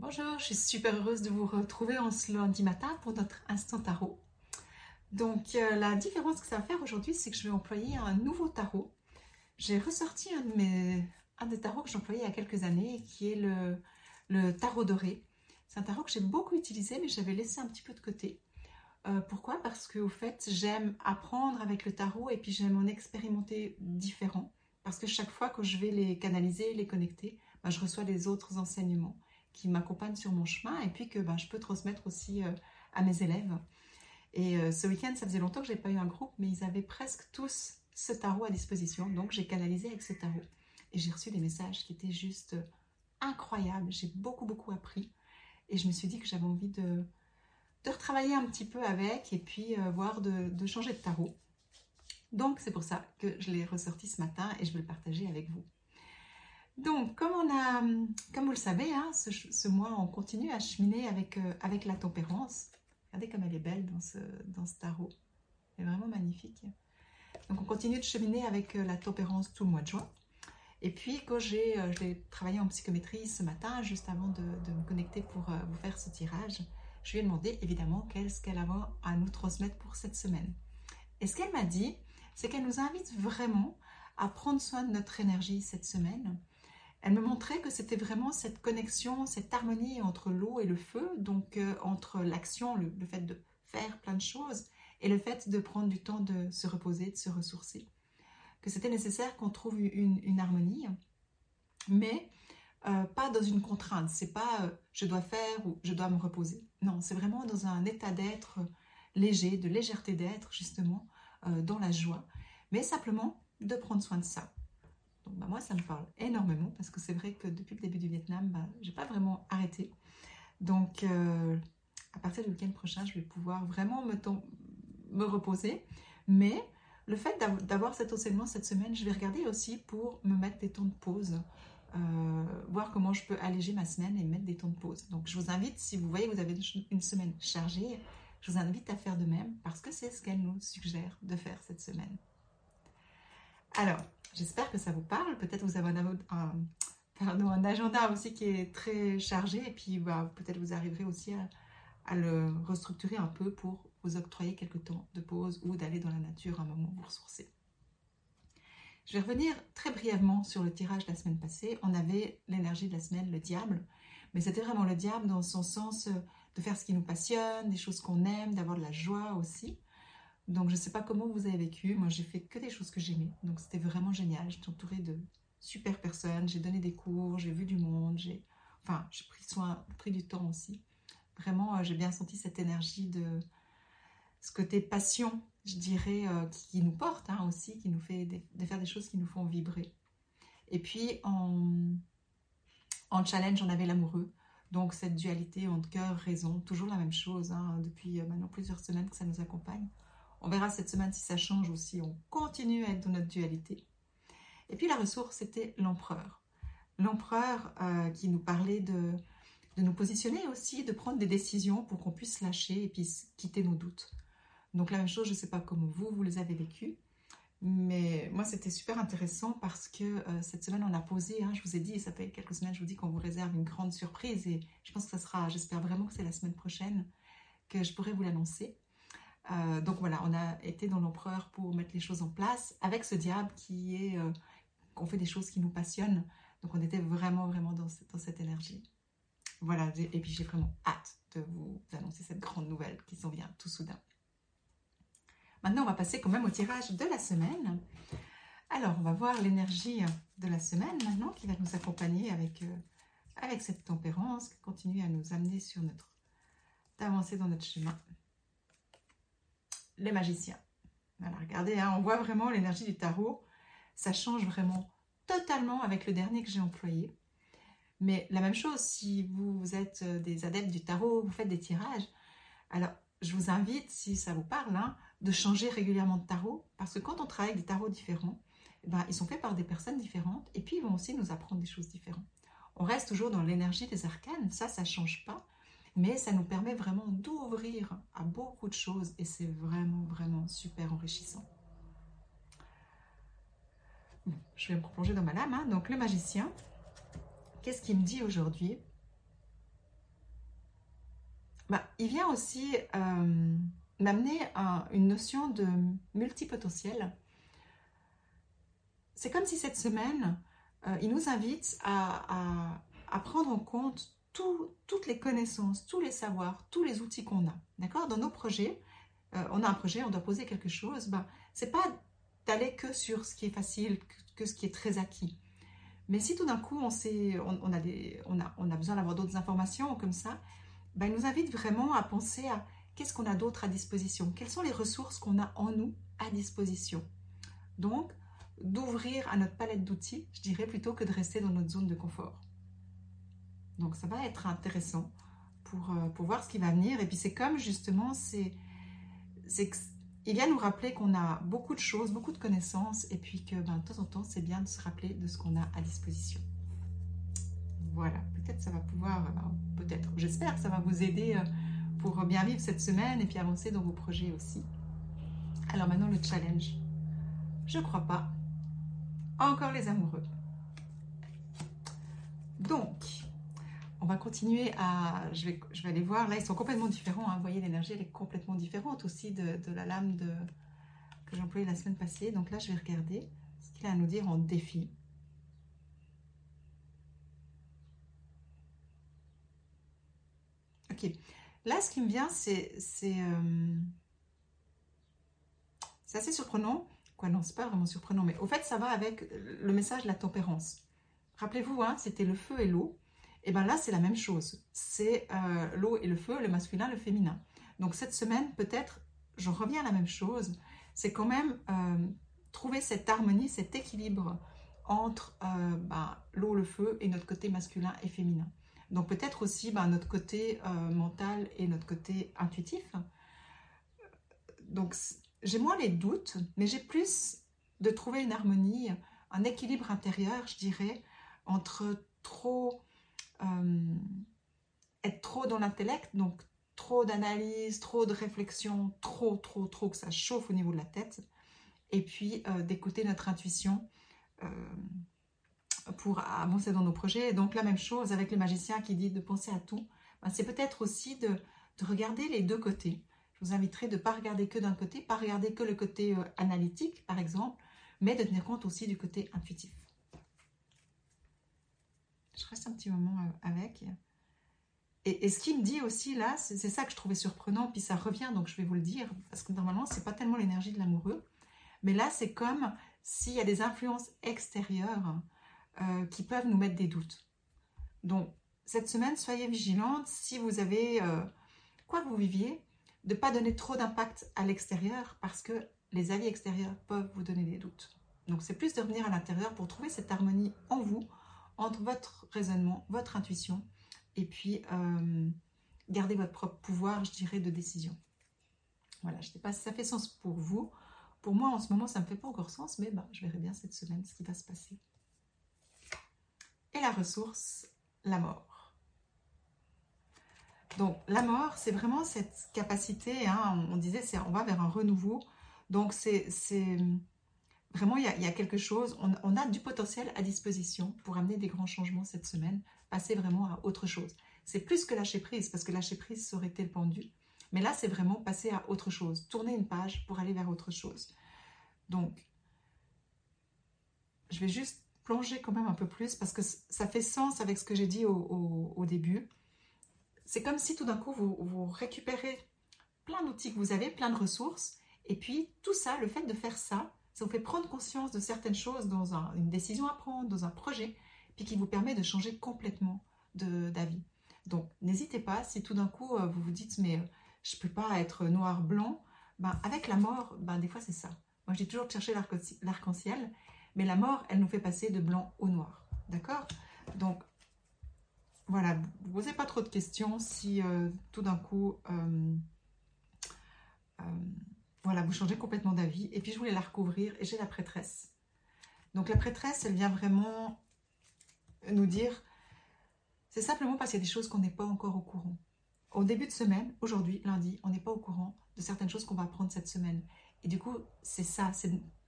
Bonjour, je suis super heureuse de vous retrouver en ce lundi matin pour notre instant tarot. Donc euh, la différence que ça va faire aujourd'hui, c'est que je vais employer un nouveau tarot. J'ai ressorti un, des tarots que j'employais il y a quelques années, qui est le, tarot doré. C'est un tarot que j'ai beaucoup utilisé, mais j'avais laissé un petit peu de côté. Euh, pourquoi? Parce qu'au fait, j'aime apprendre avec le tarot et puis j'aime en expérimenter différents. Parce que chaque fois que je vais les canaliser, les connecter, ben, je reçois des autres enseignements qui m'accompagnent sur mon chemin et puis que ben, je peux transmettre aussi euh, à mes élèves. Et euh, ce week-end, ça faisait longtemps que je n'ai pas eu un groupe, mais ils avaient presque tous ce tarot à disposition. Donc j'ai canalisé avec ce tarot. Et j'ai reçu des messages qui étaient juste incroyables. J'ai beaucoup, beaucoup appris. Et je me suis dit que j'avais envie de, de retravailler un petit peu avec et puis euh, voir de, de changer de tarot. Donc c'est pour ça que je l'ai ressorti ce matin et je vais le partager avec vous. Donc, comme, on a, comme vous le savez, hein, ce, mois, on continue à cheminer avec, euh, avec la tempérance. Regardez comme elle est belle dans ce, dans ce tarot. Elle est vraiment magnifique. Donc, on continue de cheminer avec euh, la tempérance tout le mois de juin. Et puis, quand j'ai euh, travaillé en psychométrie ce matin, juste avant de, me connecter pour vous faire ce tirage, je lui ai demandé évidemment qu'est-ce qu'elle avait à nous transmettre pour cette semaine. Et ce qu'elle m'a dit, c'est qu'elle nous invite vraiment à prendre soin de notre énergie cette semaine, elle me montrait que c'était vraiment cette connexion, cette harmonie entre l'eau et le feu, donc euh, entre l'action, le, fait de faire plein de choses, et le fait de prendre du temps de se reposer, de se ressourcer. Que c'était nécessaire qu'on trouve une, harmonie, mais euh, pas dans une contrainte. C'est pas euh, je dois faire ou je dois me reposer. Non, c'est vraiment dans un état d'être léger, de légèreté d'être, justement, dans la joie, mais simplement de prendre soin de ça. Bah, moi, ça me parle énormément parce que c'est vrai que depuis le début du Vietnam, bah, je n'ai pas vraiment arrêté. Donc, euh, à partir du week-end prochain, je vais pouvoir vraiment me, me reposer. Mais le fait d'avoir cet enseignement cette semaine, je vais regarder aussi pour me mettre des temps de pause. Euh, voir comment je peux alléger ma semaine et mettre des temps de pause. Donc, je vous invite, si vous voyez que vous avez une semaine chargée, je vous invite à faire de même parce que c'est ce qu'elle nous suggère de faire cette semaine. Alors, j'espère que ça vous parle. Peut-être vous avez un, agenda aussi qui est très chargé et puis bah, peut-être vous arriverez aussi à, le restructurer un peu pour vous octroyer quelques temps de pause ou d'aller dans la nature un moment vous ressourcer. Je vais revenir très brièvement sur le tirage de la semaine passée. On avait l'énergie de la semaine, le diable, mais c'était vraiment le diable dans son sens de faire ce qui nous passionne, des choses qu'on aime, d'avoir de la joie aussi. Donc je ne sais pas comment vous avez vécu, moi j'ai fait que des choses que j'aimais, donc c'était vraiment génial, j'étais entourée de super personnes, j'ai donné des cours, j'ai vu du monde, j'ai enfin j'ai pris soin, pris du temps aussi. Vraiment euh, j'ai bien senti cette énergie de ce côté passion, je dirais, euh, qui, nous porte hein, aussi, qui nous fait de faire des choses qui nous font vibrer. Et puis en, en challenge on avait l'amoureux, donc cette dualité entre cœur, raison, toujours la même chose, hein, depuis euh, maintenant plusieurs semaines que ça nous accompagne. On verra cette semaine si ça change ou si on continue à être dans notre dualité. Et puis la ressource, c'était l'empereur. L'empereur euh, qui nous parlait de, nous positionner aussi, de prendre des décisions pour qu'on puisse lâcher et puis quitter nos doutes. Donc la même chose, je ne sais pas comment vous, vous les avez vécus, mais moi c'était super intéressant parce que euh, cette semaine on a posé, hein, je vous ai dit, ça fait quelques semaines, je vous dis qu'on vous réserve une grande surprise et je pense que ça sera, j'espère vraiment que c'est la semaine prochaine que je pourrai vous l'annoncer. Euh, donc voilà, on a été dans l'empereur pour mettre les choses en place avec ce diable qui est euh, qu'on fait des choses qui nous passionnent. Donc on était vraiment, vraiment dans, cette énergie. Voilà, et puis j'ai vraiment hâte de vous annoncer cette grande nouvelle qui s'en vient tout soudain. Maintenant, on va passer quand même au tirage de la semaine. Alors, on va voir l'énergie de la semaine maintenant qui va nous accompagner avec, euh, avec cette tempérance qui continue à nous amener sur notre... d'avancer dans notre chemin les magiciens. Voilà, regardez, hein, on voit vraiment l'énergie du tarot. Ça change vraiment totalement avec le dernier que j'ai employé. Mais la même chose, si vous êtes euh, des adeptes du tarot, vous faites des tirages, alors je vous invite, si ça vous parle, hein, de changer régulièrement de tarot, parce que quand on travaille avec des tarots différents, eh ben, ils sont faits par des personnes différentes, et puis ils vont aussi nous apprendre des choses différentes. On reste toujours dans l'énergie des arcanes, ça, ça ne change pas, mais ça nous permet vraiment d'ouvrir à beaucoup de choses et c'est vraiment, vraiment super enrichissant. je vais me replonger dans ma lame. Hein. Donc, le magicien, qu'est-ce qu'il me dit aujourd'hui? Bah, il vient aussi euh, m'amener à une notion de multipotentiel. C'est comme si cette semaine, euh, il nous invite à, prendre en compte toutes les connaissances, tous les savoirs, tous les outils qu'on a. D'accord? Dans nos projets, euh, on a un projet, on doit poser quelque chose. Ben, c'est pas d'aller que sur ce qui est facile, que, ce qui est très acquis. Mais si tout d'un coup on, sait, on, a des, on, a, on a besoin d'avoir d'autres informations comme ça, ben, il nous invite vraiment à penser à qu'est-ce qu'on a d'autre à disposition, quelles sont les ressources qu'on a en nous à disposition? Donc, d'ouvrir à notre palette d'outils, je dirais, plutôt que de rester dans notre zone de confort. Donc, ça va être intéressant pour, euh, pour voir ce qui va venir. Et puis, c'est comme justement, c'est, il vient nous rappeler qu'on a beaucoup de choses, beaucoup de connaissances, et puis que ben, de temps en temps, c'est bien de se rappeler de ce qu'on a à disposition. Voilà, peut-être ça va pouvoir, euh, peut-être, j'espère que ça va vous aider euh, pour bien vivre cette semaine et puis avancer dans vos projets aussi. Alors maintenant, le challenge. Je crois pas. Encore les amoureux. Donc, on va continuer à... Je vais, je vais aller voir. Là, ils sont complètement différents. Hein. Vous voyez, l'énergie, elle est complètement différente aussi de, la lame que j'ai employée la semaine passée. Donc là, je vais regarder ce qu'il a à nous dire en défi. Ok. Là, ce qui me vient, c'est euh, c'est assez surprenant. Quoi, non, c'est pas vraiment surprenant, mais au fait, ça va avec le message de la tempérance. Rappelez-vous, hein, c'était le feu et l'eau. Et bien là, c'est la même chose. C'est euh, l'eau et le feu, le masculin, le féminin. Donc cette semaine, peut-être, je reviens à la même chose. C'est quand même euh, trouver cette harmonie, cet équilibre entre ben, l'eau, le feu et notre côté masculin et féminin. Donc peut-être aussi ben, notre côté euh, mental et notre côté intuitif. Donc j'ai moins les doutes, mais j'ai plus de trouver une harmonie, un équilibre intérieur, je dirais, entre trop euh, être trop dans l'intellect, donc trop d'analyse, trop de réflexion, trop, trop, trop que ça chauffe au niveau de la tête, et puis euh, d'écouter notre intuition pour avancer dans nos projets. donc la même chose avec les magiciens qui dit de penser à tout, ben, c'est peut-être aussi de, regarder les deux côtés. Je vous inviterai de ne pas regarder que d'un côté, pas regarder que le côté euh, analytique par exemple, mais de tenir compte aussi du côté intuitif. Je reste un petit moment euh, avec. Et, et ce qu'il me dit aussi là, c'est ça que je trouvais surprenant, puis ça revient, donc je vais vous le dire, parce que normalement, c'est pas tellement l'énergie de l'amoureux, mais là, c'est comme s'il y a des influences extérieures euh, qui peuvent nous mettre des doutes. Donc, cette semaine, soyez vigilante si vous avez, euh, quoi que vous viviez, de ne pas donner trop d'impact à l'extérieur parce que les avis extérieurs peuvent vous donner des doutes. Donc, c'est plus de revenir à l'intérieur pour trouver cette harmonie en vous, entre votre raisonnement, votre intuition, et puis euh, garder votre propre pouvoir, je dirais, de décision. Voilà, je ne sais pas si ça fait sens pour vous. Pour moi, en ce moment, ça ne me fait pas encore sens, mais ben, je verrai bien cette semaine ce qui va se passer la ressource, la mort. Donc la mort, c'est vraiment cette capacité, hein, on, disait, on va vers un renouveau. Donc c'est vraiment, il y, a, quelque chose, on, a du potentiel à disposition pour amener des grands changements cette semaine, passer vraiment à autre chose. C'est plus que lâcher prise, parce que lâcher prise, ça aurait été pendu. Mais là, c'est vraiment passer à autre chose, tourner une page pour aller vers autre chose. Donc, je vais juste plonger quand même un peu plus parce que ça fait sens avec ce que j'ai dit au, début. C'est comme si tout d'un coup, vous, récupérez plein d'outils que vous avez, plein de ressources, et puis tout ça, le fait de faire ça, ça vous fait prendre conscience de certaines choses dans une décision à prendre, dans un projet, puis qui vous permet de changer complètement d'avis. Donc, n'hésitez pas, si tout d'un coup, euh, vous vous dites, mais euh, je ne peux pas être noir-blanc, ben, avec la mort, ben, des fois, c'est ça. Moi, j'ai toujours cherché l'arc-en-ciel, mais la mort, elle nous fait passer de blanc au noir. D'accord? Donc, voilà, vous posez pas trop de questions si euh, tout d'un coup, voilà, vous changez complètement d'avis. Et puis, je voulais la recouvrir et j'ai la prêtresse. Donc, la prêtresse, elle vient vraiment nous dire, c'est simplement parce qu'il y a des choses qu'on n'est pas encore au courant. Au début de semaine, aujourd'hui, lundi, on n'est pas au courant de certaines choses qu'on va apprendre cette semaine. Et du coup, c'est ça,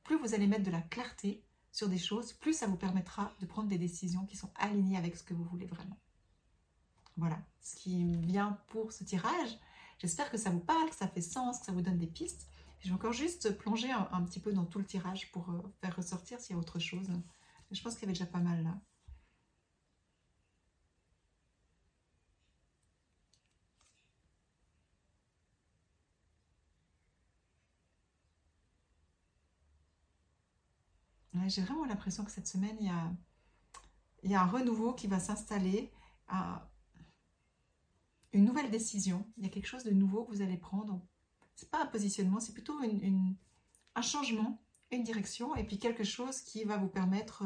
plus vous allez mettre de la clarté, sur des choses, plus ça vous permettra de prendre des décisions qui sont alignées avec ce que vous voulez vraiment. Voilà ce qui vient pour ce tirage. J'espère que ça vous parle, que ça fait sens, que ça vous donne des pistes. Je vais encore juste plonger un, petit peu dans tout le tirage pour euh, faire ressortir s'il y a autre chose. Je pense qu'il y avait déjà pas mal là. J'ai vraiment l'impression que cette semaine, il y a, il y a un renouveau qui va s'installer, une nouvelle décision. Il y a quelque chose de nouveau que vous allez prendre. Ce n'est pas un positionnement, c'est plutôt un changement, une direction, et puis quelque chose qui va vous permettre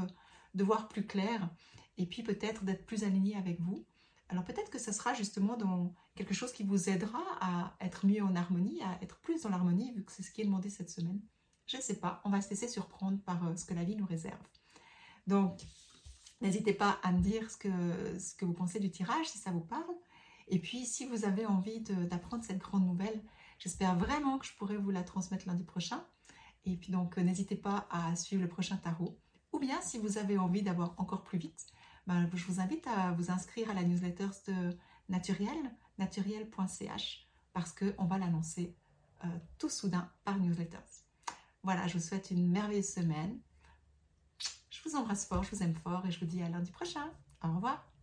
de voir plus clair, et puis peut-être d'être plus aligné avec vous. Alors peut-être que ce sera justement dans quelque chose qui vous aidera à être mieux en harmonie, à être plus dans l'harmonie, vu que c'est ce qui est demandé cette semaine. Je ne sais pas, on va se laisser surprendre par euh, ce que la vie nous réserve. Donc, n'hésitez pas à me dire ce que, ce que vous pensez du tirage, si ça vous parle. Et puis, si vous avez envie d'apprendre cette grande nouvelle, j'espère vraiment que je pourrai vous la transmettre lundi prochain. Et puis donc, euh, n'hésitez pas à suivre le prochain tarot. Ou bien, si vous avez envie d'avoir encore plus vite, ben, je vous invite à vous inscrire à la newsletter de Naturel, naturel.ch, parce qu'on va l'annoncer euh, tout soudain par newsletters. Voilà, je vous souhaite une merveilleuse semaine. Je vous embrasse fort, je vous aime fort et je vous dis à lundi prochain. Au revoir.